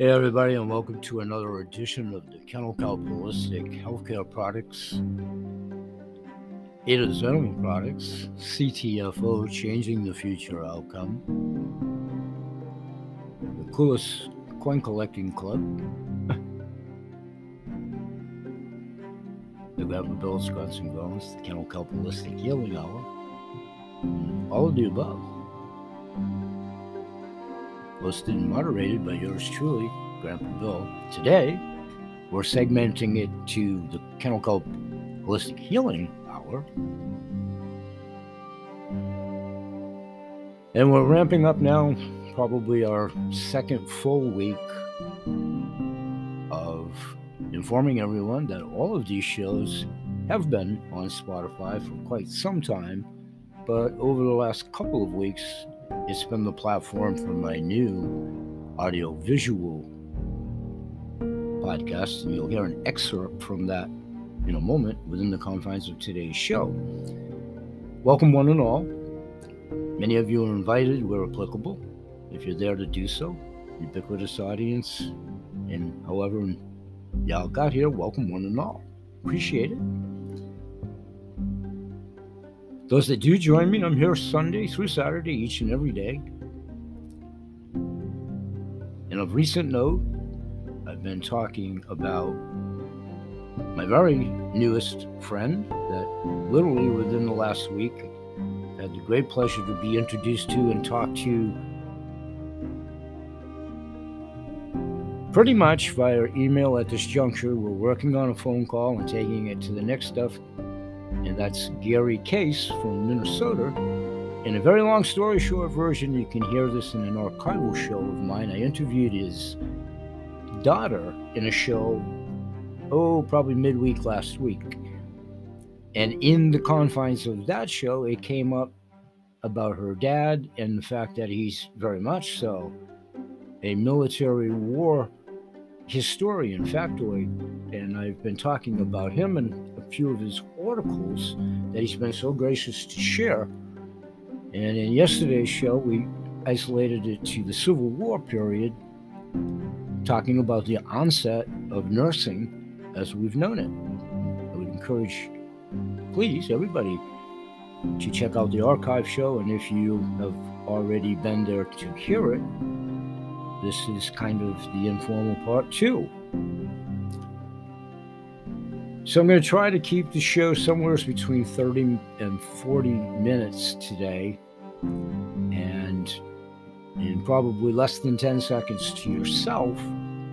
Hey, everybody, and welcome to another edition of the Kennel Cow Holistic Healthcare Products. Ada's Animal Products, CTFO, Changing the Future Outcome. The coolest coin collecting club. the Grandpa Bill's Guns and Bones, the Kennel Cow Holistic Healing Hour. All of the above hosted and moderated by yours truly, Grandpa Bill. Today, we're segmenting it to the Kennel Club Holistic Healing Hour. And we're ramping up now, probably our second full week of informing everyone that all of these shows have been on Spotify for quite some time. But over the last couple of weeks, it's been the platform for my new audio visual podcast, and you'll hear an excerpt from that in a moment within the confines of today's show. Welcome, one and all. Many of you are invited where applicable, if you're there to do so. Ubiquitous audience, and however y'all got here, welcome, one and all. Appreciate it. Those that do join me, I'm here Sunday through Saturday, each and every day. And of recent note, I've been talking about my very newest friend that literally within the last week I had the great pleasure to be introduced to and talk to pretty much via email at this juncture. We're working on a phone call and taking it to the next stuff and that's Gary Case from Minnesota. In a very long story short version, you can hear this in an archival show of mine. I interviewed his daughter in a show, oh, probably midweek last week. And in the confines of that show, it came up about her dad and the fact that he's very much so a military war historian, factoid, and I've been talking about him and a few of his articles that he's been so gracious to share. And in yesterday's show, we isolated it to the Civil War period, talking about the onset of nursing as we've known it. I would encourage, please, everybody, to check out the archive show. And if you have already been there to hear it, this is kind of the informal part too. So I'm going to try to keep the show somewhere between 30 and 40 minutes today, and in probably less than 10 seconds to yourself.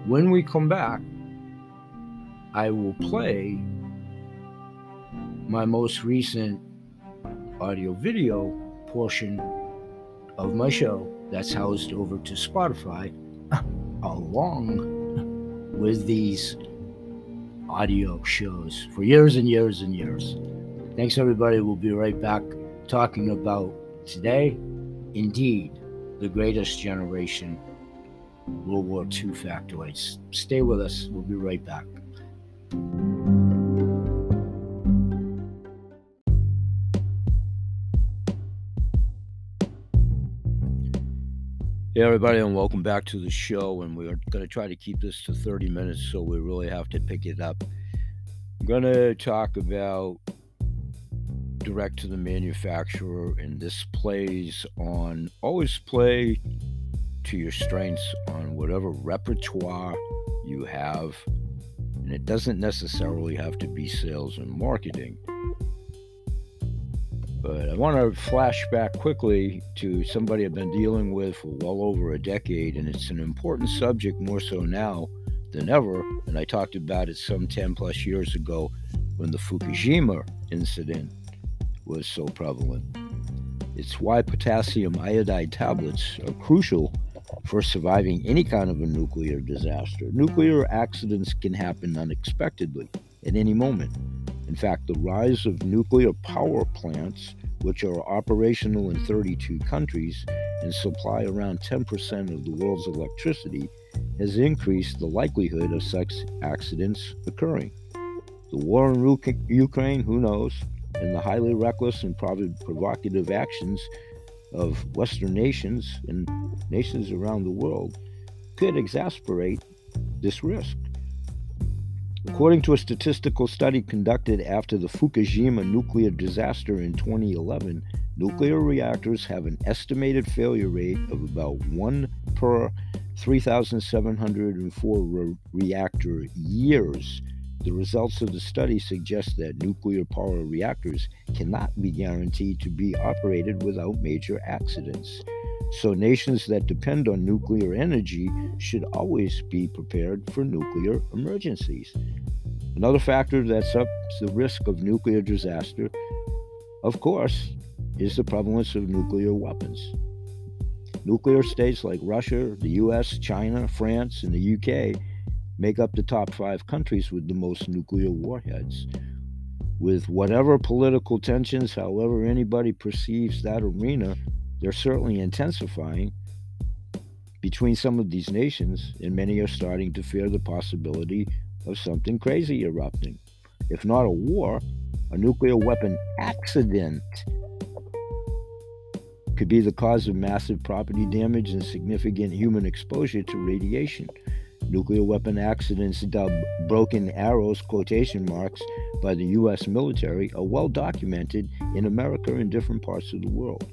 When we come back, I will play my most recent audio video portion of my show that's housed over to Spotify along with these audio shows for years and years and years. Thanks, everybody. We'll be right back talking about today, indeed, the greatest generation, World War II factoids. Stay with us. We'll be right back. Hey, everybody, and welcome back to the show. And we're going to try to keep this to 30 minutes, so we really have to pick it up. I'm going to talk about direct to the manufacturer, and this plays on always play to your strengths on whatever repertoire you have. And it doesn't necessarily have to be sales and marketing. But I want to flash back quickly to somebody I've been dealing with for well over a decade, and it's an important subject more so now than ever. And I talked about it some 10 plus years ago when the Fukushima incident was so prevalent. It's why potassium iodide tablets are crucial for surviving any kind of a nuclear disaster. Nuclear accidents can happen unexpectedly at any moment. In fact, the rise of nuclear power plants, which are operational in 32 countries and supply around 10% of the world's electricity, has increased the likelihood of such accidents occurring. The war in Ukraine, who knows, and the highly reckless and provocative actions of Western nations and nations around the world could exacerbate this risk. According to a statistical study conducted after the Fukushima nuclear disaster in 2011, nuclear reactors have an estimated failure rate of about 1 per 3,704 re- reactor years. The results of the study suggest that nuclear power reactors cannot be guaranteed to be operated without major accidents. So, nations that depend on nuclear energy should always be prepared for nuclear emergencies. Another factor that ups the risk of nuclear disaster, of course, is the prevalence of nuclear weapons. Nuclear states like Russia, the US, China, France, and the UK make up the top five countries with the most nuclear warheads. With whatever political tensions, however anybody perceives that arena, they're certainly intensifying between some of these nations, and many are starting to fear the possibility of something crazy erupting. If not a war, a nuclear weapon accident could be the cause of massive property damage and significant human exposure to radiation. Nuclear weapon accidents dubbed broken arrows quotation marks by the US military are well documented in America and different parts of the world.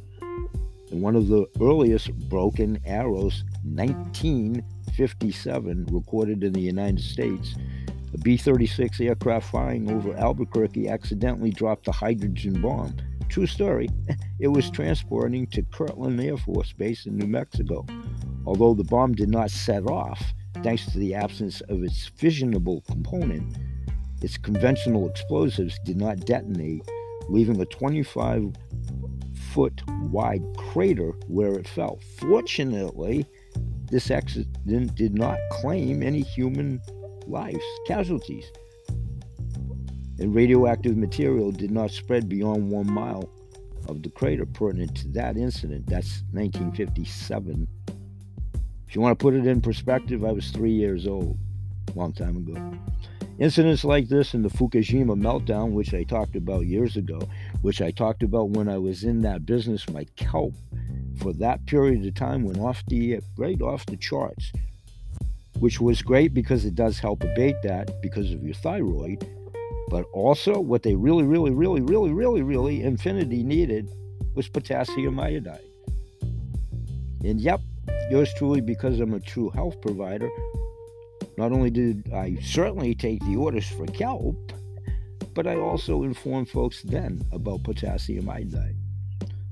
One of the earliest broken arrows, 1957, recorded in the United States, a B 36 aircraft flying over Albuquerque accidentally dropped a hydrogen bomb. True story. It was transporting to Kirtland Air Force Base in New Mexico. Although the bomb did not set off, thanks to the absence of its fissionable component, its conventional explosives did not detonate, leaving a 25 foot wide crater where it fell. Fortunately, this accident did not claim any human lives, casualties. And radioactive material did not spread beyond one mile of the crater pertinent to that incident. That's 1957. If you want to put it in perspective, I was three years old, long time ago. Incidents like this and the Fukushima meltdown, which I talked about years ago, which I talked about when I was in that business, my kelp for that period of time went off the right off the charts, which was great because it does help abate that because of your thyroid. But also, what they really, really, really, really, really, really infinity needed was potassium iodide. And yep, yours truly, because I'm a true health provider, not only did I certainly take the orders for kelp, but I also informed folks then about potassium iodide.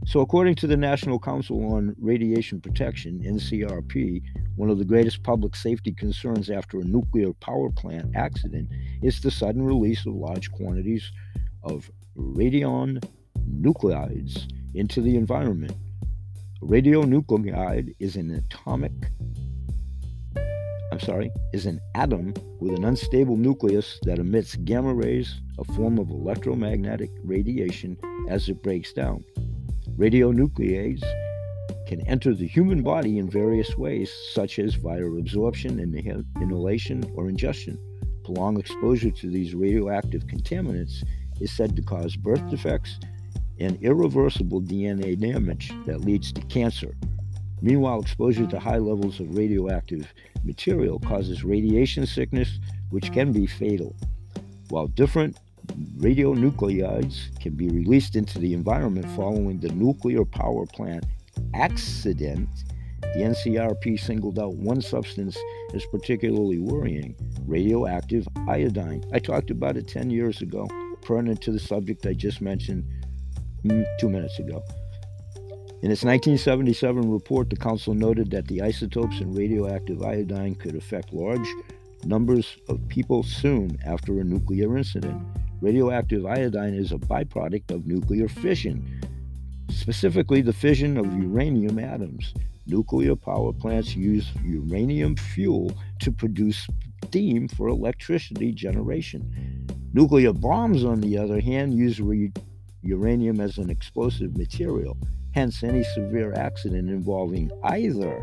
So, according to the National Council on Radiation Protection, NCRP, one of the greatest public safety concerns after a nuclear power plant accident is the sudden release of large quantities of radionuclides into the environment. A radionuclide is an atomic Sorry, is an atom with an unstable nucleus that emits gamma rays, a form of electromagnetic radiation, as it breaks down. Radionuclides can enter the human body in various ways, such as via absorption, inhalation, or ingestion. Prolonged exposure to these radioactive contaminants is said to cause birth defects and irreversible DNA damage that leads to cancer. Meanwhile, exposure to high levels of radioactive material causes radiation sickness, which can be fatal. While different radionuclides can be released into the environment following the nuclear power plant accident, the NCRP singled out one substance as particularly worrying radioactive iodine. I talked about it 10 years ago, pertinent to the subject I just mentioned mm, two minutes ago. In its 1977 report, the Council noted that the isotopes in radioactive iodine could affect large numbers of people soon after a nuclear incident. Radioactive iodine is a byproduct of nuclear fission, specifically the fission of uranium atoms. Nuclear power plants use uranium fuel to produce steam for electricity generation. Nuclear bombs, on the other hand, use re- uranium as an explosive material. Hence, any severe accident involving either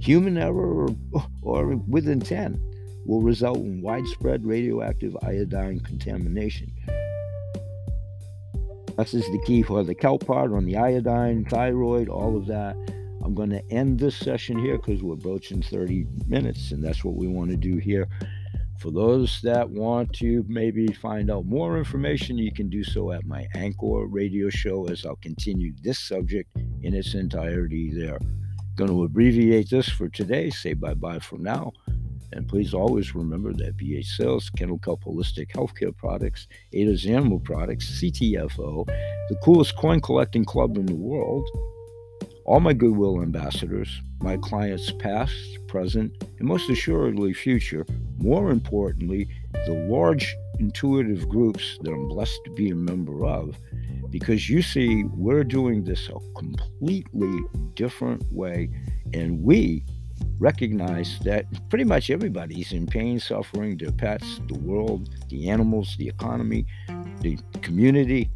human error or, or with intent will result in widespread radioactive iodine contamination. This is the key for the kelp part on the iodine, thyroid, all of that. I'm going to end this session here because we're broaching 30 minutes, and that's what we want to do here. For those that want to maybe find out more information, you can do so at my Anchor radio show as I'll continue this subject in its entirety there. Going to abbreviate this for today, say bye bye for now. And please always remember that BH Sales, Kennel Kelp Holistic Healthcare Products, Ada's Animal Products, CTFO, the coolest coin collecting club in the world, all my goodwill ambassadors, my clients past, present, and most assuredly future, more importantly, the large intuitive groups that I'm blessed to be a member of, because you see, we're doing this a completely different way, and we recognize that pretty much everybody's in pain, suffering, their pets, the world, the animals, the economy, the community.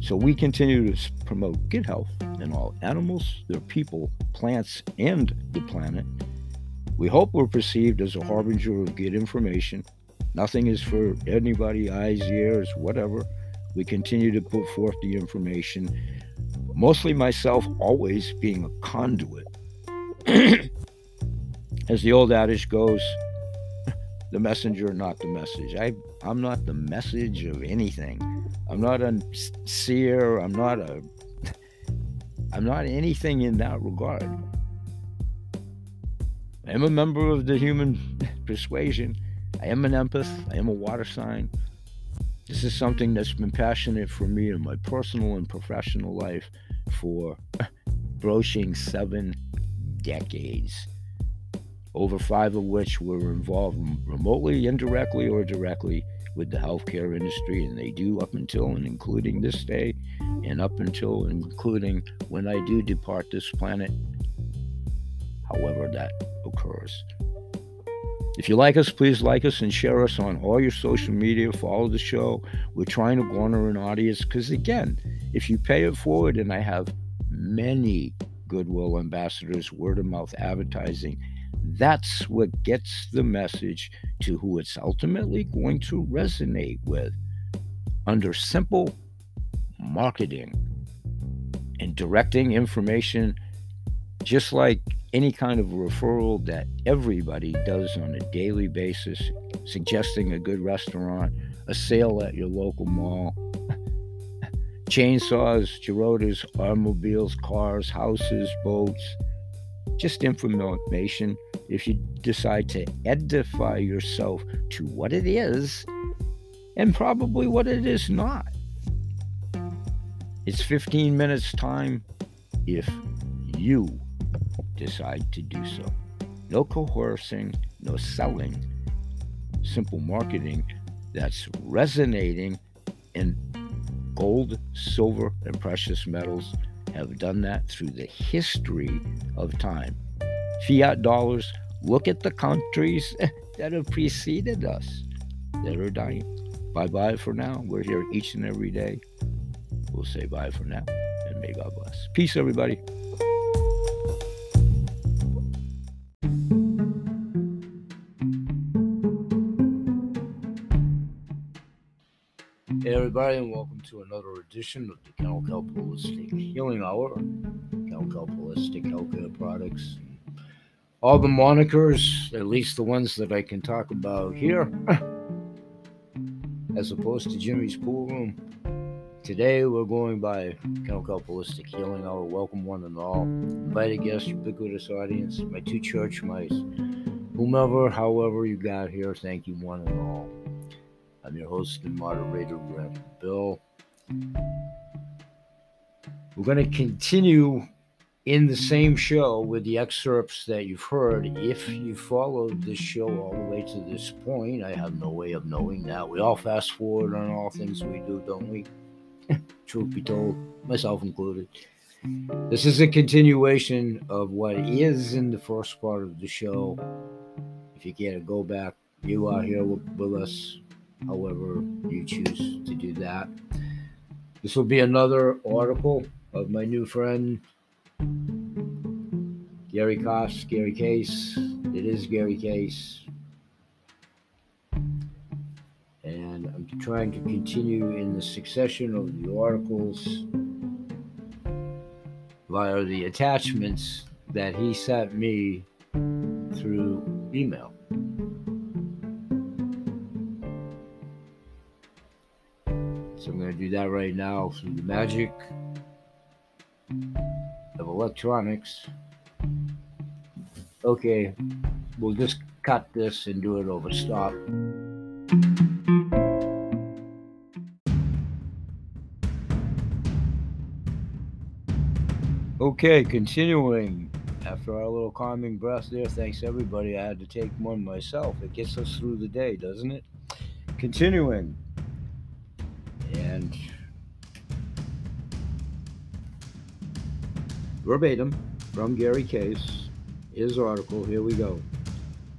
So we continue to promote good health in all animals, their people, plants, and the planet. We hope we're perceived as a harbinger of good information. Nothing is for anybody, eyes, ears, whatever. We continue to put forth the information, mostly myself always being a conduit. As the old adage goes, the messenger, not the message. I, I'm not the message of anything. I'm not a seer. I'm not a. I'm not anything in that regard. I am a member of the human persuasion. I am an empath. I am a water sign. This is something that's been passionate for me in my personal and professional life for broaching seven decades over five of which were involved remotely, indirectly, or directly with the healthcare industry, and they do up until and including this day, and up until and including when I do depart this planet, however that occurs. If you like us, please like us and share us on all your social media. Follow the show. We're trying to garner an audience because, again, if you pay it forward, and I have many goodwill ambassadors, word of mouth advertising, that's what gets the message to who it's ultimately going to resonate with. Under simple marketing and directing information, just like any kind of referral that everybody does on a daily basis, suggesting a good restaurant, a sale at your local mall, chainsaws, Gerodas, automobiles, cars, houses, boats, just information if you decide to edify yourself to what it is and probably what it is not. It's 15 minutes time if you decide to do so. No coercing, no selling, simple marketing that's resonating in gold, silver, and precious metals have done that through the history of time fiat dollars. Look at the countries that have preceded us that are dying. Bye bye for now. We're here each and every day. We'll say bye for now, and may God bless. Peace, everybody. Hey, everybody, and welcome to another edition of the Kennel Holistic Healing Hour. Kennel Kelp Holistic Healthcare Products all the monikers, at least the ones that I can talk about here, as opposed to Jimmy's Pool Room. Today we're going by Kelp Holistic Healing Hour. Welcome one and all. Invited guests, ubiquitous audience, my two church mice, whomever, however you got here, thank you one and all. I'm your host and moderator, Rev Bill. We're going to continue in the same show with the excerpts that you've heard. If you followed this show all the way to this point, I have no way of knowing that. We all fast forward on all things we do, don't we? Truth be told, myself included. This is a continuation of what is in the first part of the show. If you can't go back, you are here with, with us, however you choose to do that. This will be another article of my new friend Gary Koss, Gary Case. It is Gary Case. And I'm trying to continue in the succession of the articles via the attachments that he sent me through email. So I'm going to do that right now through the magic of electronics. Okay, we'll just cut this and do it over stop. Okay, continuing. After our little calming breath there, thanks everybody. I had to take one myself. It gets us through the day, doesn't it? Continuing. And verbatim from Gary Case, his article, here we go.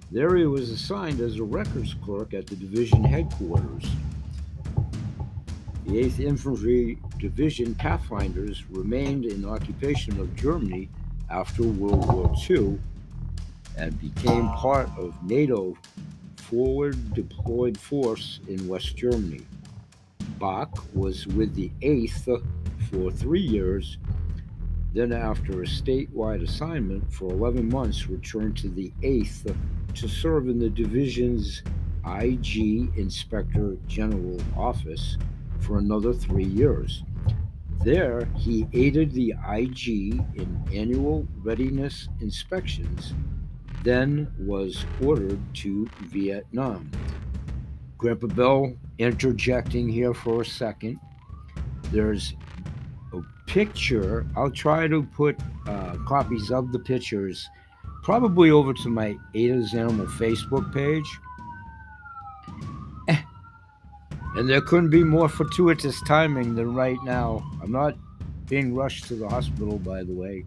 There he was assigned as a records clerk at the division headquarters. The 8th Infantry Division Pathfinders remained in occupation of Germany after World War II and became part of NATO forward deployed force in West Germany. Bach was with the 8th for three years, then, after a statewide assignment for 11 months, returned to the 8th to serve in the division's IG Inspector General Office for another three years. There, he aided the IG in annual readiness inspections, then was ordered to Vietnam. Grandpa Bill interjecting here for a second. There's picture. I'll try to put uh, copies of the pictures probably over to my Ada's Animal Facebook page and there couldn't be more fortuitous timing than right now. I'm not being rushed to the hospital, by the way.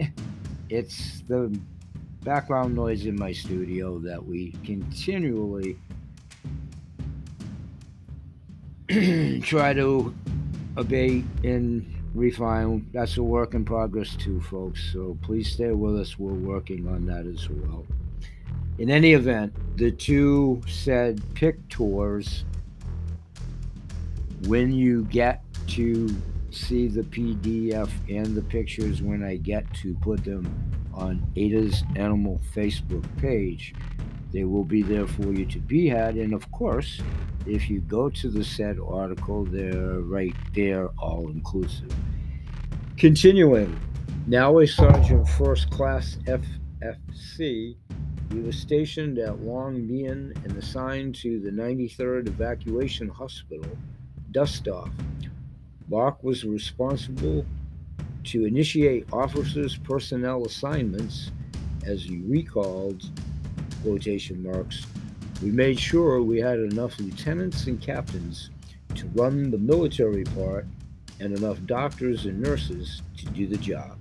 It's the background noise in my studio that we continually try to abate and refine. That's a work in progress, too, folks. So please stay with us. We're working on that as well. In any event, the two said pictures when you get to see the PDF and the pictures when I get to put them on Ada's Animal Facebook page, they will be there for you to be had. And of course, if you go to the said article, they're right there, all inclusive. Continuing, now a Sergeant First Class SFC, he was stationed at Long Binh and assigned to the 93rd Evacuation Hospital Dustoff. Bach was responsible to initiate officers' personnel assignments, as he recalled, quotation marks, we made sure we had enough lieutenants and captains to run the military part and enough doctors and nurses to do the job.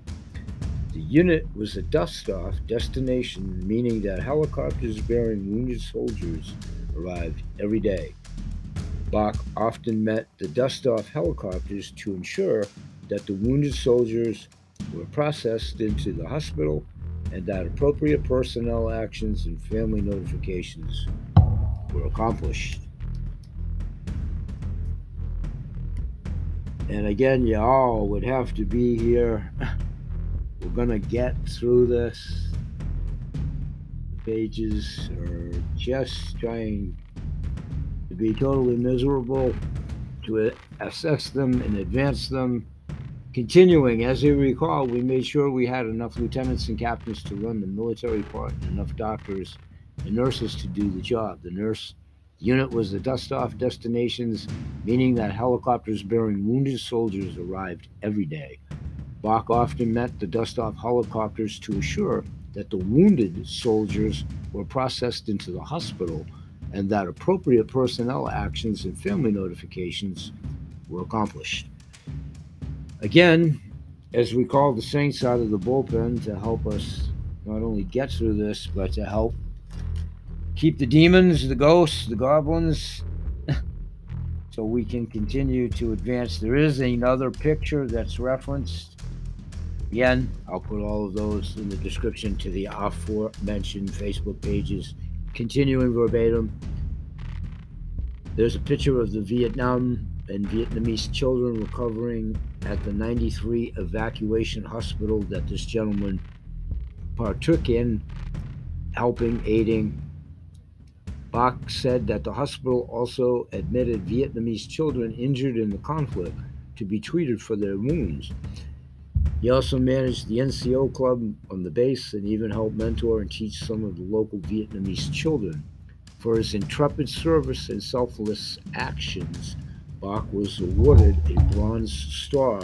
The unit was a dust off destination, meaning that helicopters bearing wounded soldiers arrived every day. Bach often met the dust off helicopters to ensure that the wounded soldiers were processed into the hospital and that appropriate personnel actions and family notifications were accomplished. And again, you all would have to be here. We're going to get through this. The pages are just trying to be totally miserable, to assess them and advance them. Continuing, as you recall, we made sure we had enough lieutenants and captains to run the military part and enough doctors and nurses to do the job. The nurse unit was the dust off destinations, meaning that helicopters bearing wounded soldiers arrived every day. Bach often met the dust off helicopters to assure that the wounded soldiers were processed into the hospital and that appropriate personnel actions and family notifications were accomplished. Again, as we call the Saints out of the bullpen to help us not only get through this, but to help keep the demons, the ghosts, the goblins, so we can continue to advance. There is another picture that's referenced. Again, I'll put all of those in the description to the aforementioned Facebook pages Continuing verbatim, there's a picture of the Vietnam and Vietnamese children recovering at the 93 evacuation hospital that this gentleman partook in, helping, aiding. Bach said that the hospital also admitted Vietnamese children injured in the conflict to be treated for their wounds. He also managed the NCO club on the base and even helped mentor and teach some of the local Vietnamese children. For his intrepid service and selfless actions, Bach was awarded a Bronze Star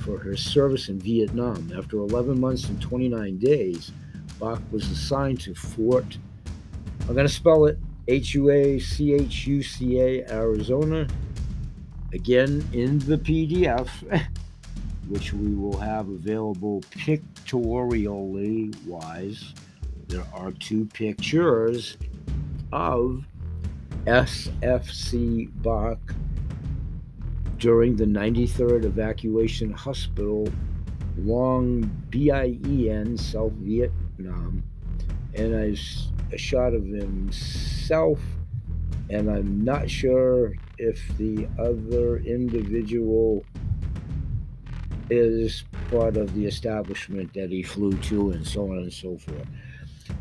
for her service in Vietnam. After 11 months and 29 days, Bach was assigned to Fort, I'm going to spell it H U A C H U C A, Arizona. Again, in the PDF, which we will have available pictorially wise, there are two pictures of SFC Bach during the 93rd Evacuation Hospital, Long Binh, South Vietnam, and a, a shot of himself. And I'm not sure if the other individual is part of the establishment that he flew to, and so on and so forth.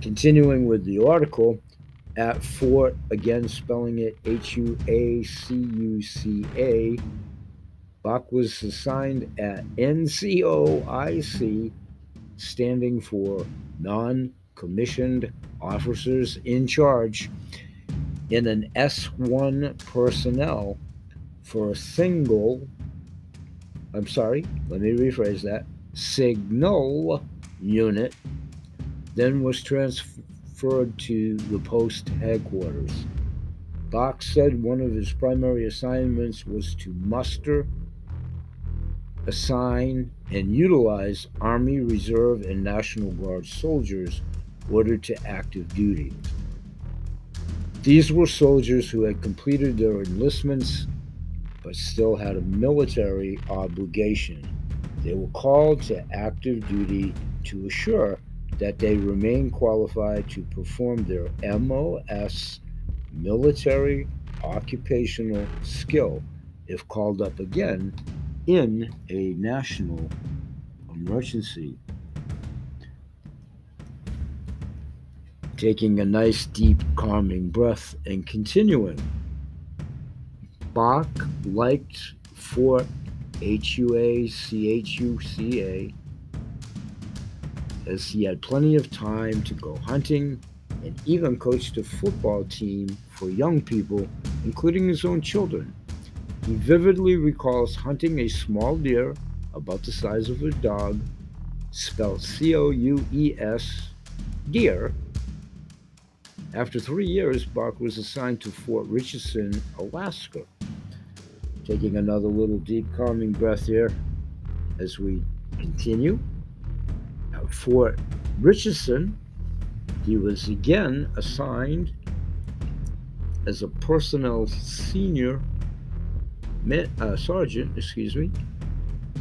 Continuing with the article, at Fort, again spelling it H U A C U C A, Bach was assigned at NCOIC, standing for Non Commissioned Officers in Charge, in an S1 personnel for a single, I'm sorry, let me rephrase that, signal unit, then was transferred to the post headquarters. Bach said one of his primary assignments was to muster assign, and utilize Army, Reserve, and National Guard soldiers ordered to active duty. These were soldiers who had completed their enlistments but still had a military obligation. They were called to active duty to assure that they remain qualified to perform their MOS military occupational skill if called up again in a national emergency. Taking a nice, deep, calming breath and continuing. Bach liked Fort HUA CHUCA as he had plenty of time to go hunting and even coached a football team for young people, including his own children. He vividly recalls hunting a small deer about the size of a dog, spelled C O U E S, deer. After three years, Bach was assigned to Fort Richardson, Alaska. Taking another little deep, calming breath here as we continue. At Fort Richardson, he was again assigned as a personnel senior uh, sergeant, excuse me,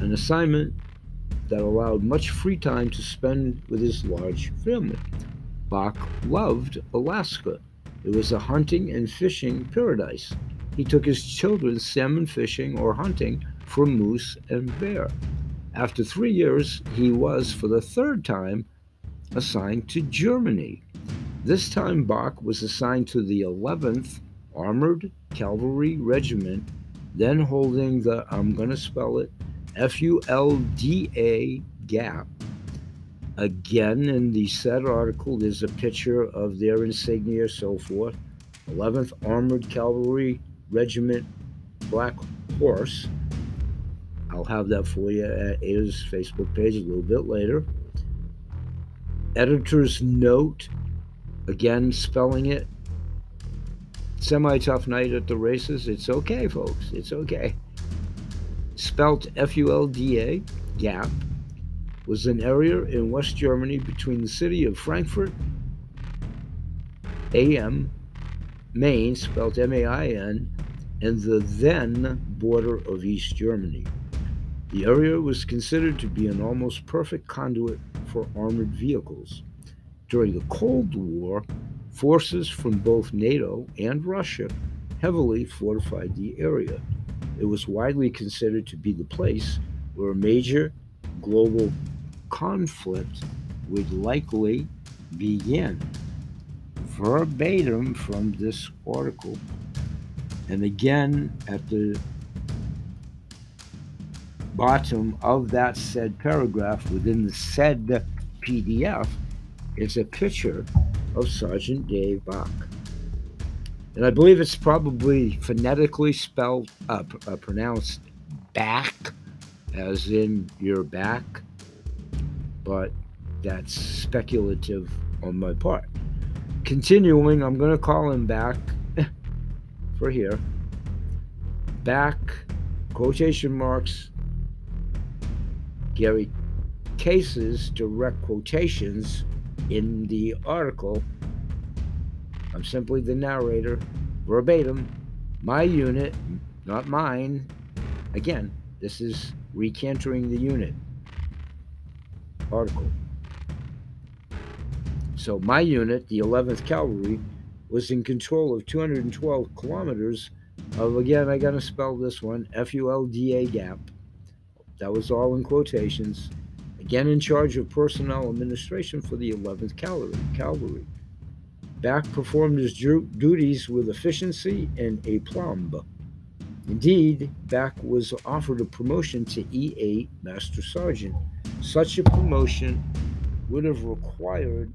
an assignment that allowed much free time to spend with his large family. Bach loved Alaska. It was a hunting and fishing paradise. He took his children salmon fishing or hunting for moose and bear. After three years, he was, for the third time, assigned to Germany. This time, Bach was assigned to the 11th Armored Cavalry Regiment then holding the, I'm going to spell it, F U L D A gap. Again, in the said article, there's a picture of their insignia, so forth. 11th Armored Cavalry Regiment Black Horse. I'll have that for you at Ada's Facebook page a little bit later. Editor's note, again, spelling it semi tough night at the races. It's okay, folks. It's okay. Spelt F U L D A, Gap, was an area in West Germany between the city of Frankfurt AM, Main, spelt M A I N, and the then border of East Germany. The area was considered to be an almost perfect conduit for armored vehicles. During the Cold War, Forces from both NATO and Russia heavily fortified the area. it was widely considered to be the place where a major global conflict would likely begin. Verbatim from this article, and again at the bottom of that said paragraph within the said PDF is a picture of Sergeant Dave Bach. And I believe it's probably phonetically spelled, uh, uh, pronounced back, as in your back, but that's speculative on my part. Continuing, I'm going to call him back for here. Back, quotation marks, Gary Case's direct quotations in the article. I'm simply the narrator, verbatim. My unit, not mine. Again, this is recantering the unit article. So, my unit, the 11th Cavalry, was in control of 212 kilometers of, again, I gotta spell this one, F U L D A gap that was all in quotations. Again, in charge of personnel administration for the 11th Cavalry. Back performed his duties with efficiency and aplomb. Indeed, Back was offered a promotion to E8 Master Sergeant. Such a promotion would have required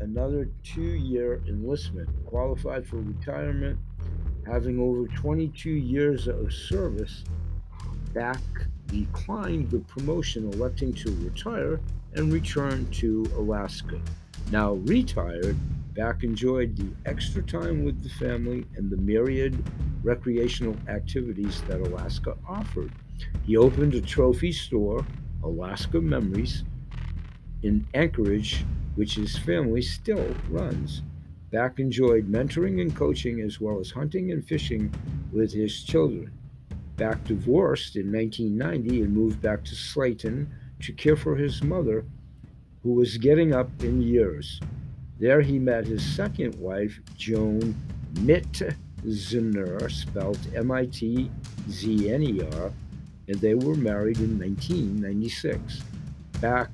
another two year enlistment, qualified for retirement, having over 22 years of service. Back declined the promotion, electing to retire and return to Alaska. Now retired, Back enjoyed the extra time with the family and the myriad recreational activities that Alaska offered. He opened a trophy store, Alaska Memories, in Anchorage, which his family still runs. Back enjoyed mentoring and coaching as well as hunting and fishing with his children. Back divorced in 1990 and moved back to Slayton to care for his mother, who was getting up in years. There he met his second wife, Joan Mitzner, spelled M I T Z N E R, and they were married in 1996. Back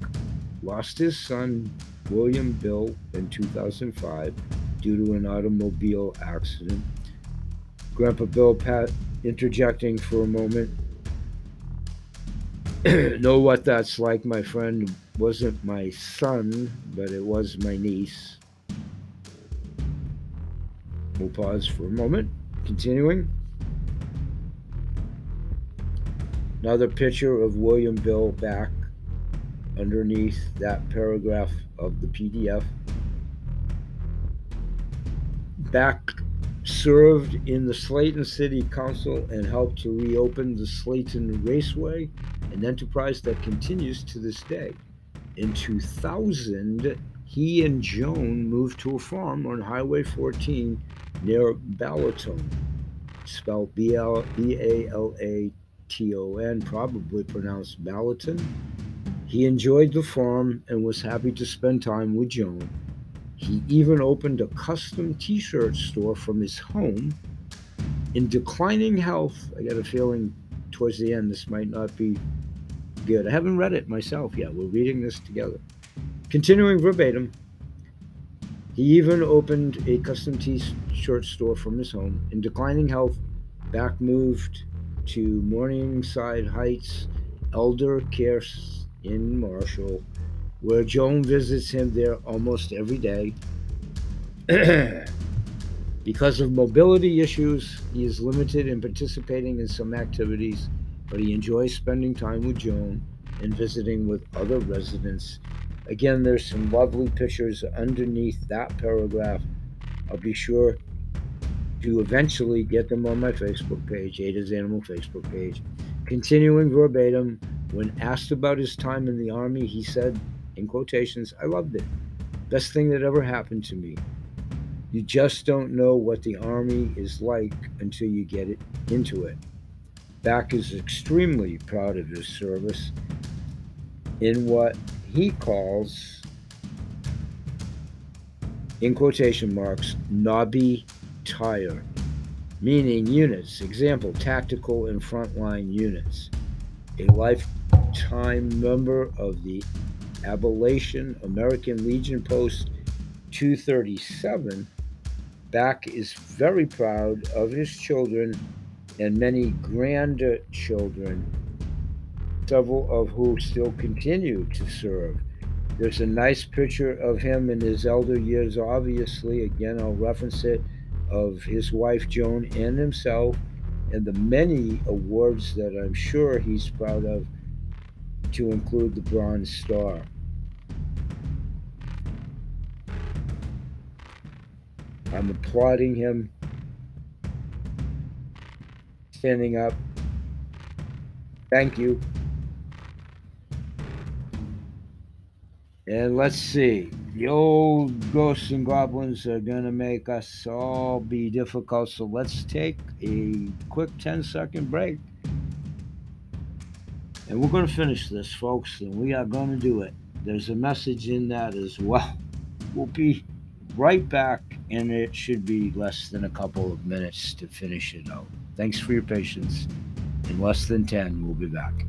lost his son, William Bill, in 2005 due to an automobile accident. Grandpa Bill Pat interjecting for a moment. know what that's like, my friend. Wasn't my son, but it was my niece. We'll pause for a moment. Continuing. Another picture of William Bill back underneath that paragraph of the PDF. Back served in the Slayton City Council and helped to reopen the Slayton Raceway, an enterprise that continues to this day. In 2000, he and Joan moved to a farm on Highway 14 near Balaton, spelled B A L A T O N, probably pronounced Balaton. He enjoyed the farm and was happy to spend time with Joan. He even opened a custom t shirt store from his home. In declining health, I got a feeling towards the end this might not be good. I haven't read it myself yet. We're reading this together. Continuing verbatim, he even opened a custom t shirt store from his home. In declining health, Back moved to Morningside Heights Elder Care in Marshall where Joan visits him there almost every day. because of mobility issues, he is limited in participating in some activities, but he enjoys spending time with Joan and visiting with other residents. Again, there's some lovely pictures underneath that paragraph. I'll be sure to eventually get them on my Facebook page, Ada's Animal Facebook page. Continuing verbatim, when asked about his time in the Army, he said, in quotations, I loved it. Best thing that ever happened to me. You just don't know what the Army is like until you get it into it. Back is extremely proud of his service in what he calls, in quotation marks, knobby tire. meaning units. Example tactical and frontline units. A lifetime member of the Appalachian American Legion Post 237, Back is very proud of his children and many grandchildren, several of who still continue to serve. There's a nice picture of him in his elder years, obviously. Again, I'll reference it of his wife Joan and himself, and the many awards that I'm sure he's proud of, to include the Bronze Star. I'm applauding him standing up. Thank you. And let's see. The old ghosts and goblins are going to make us all be difficult. So let's take a quick 10 second break. And we're going to finish this, folks. And we are going to do it. There's a message in that as well. We'll be right back. And it should be less than a couple of minutes to finish it out. Thanks for your patience. In less than 10, we'll be back.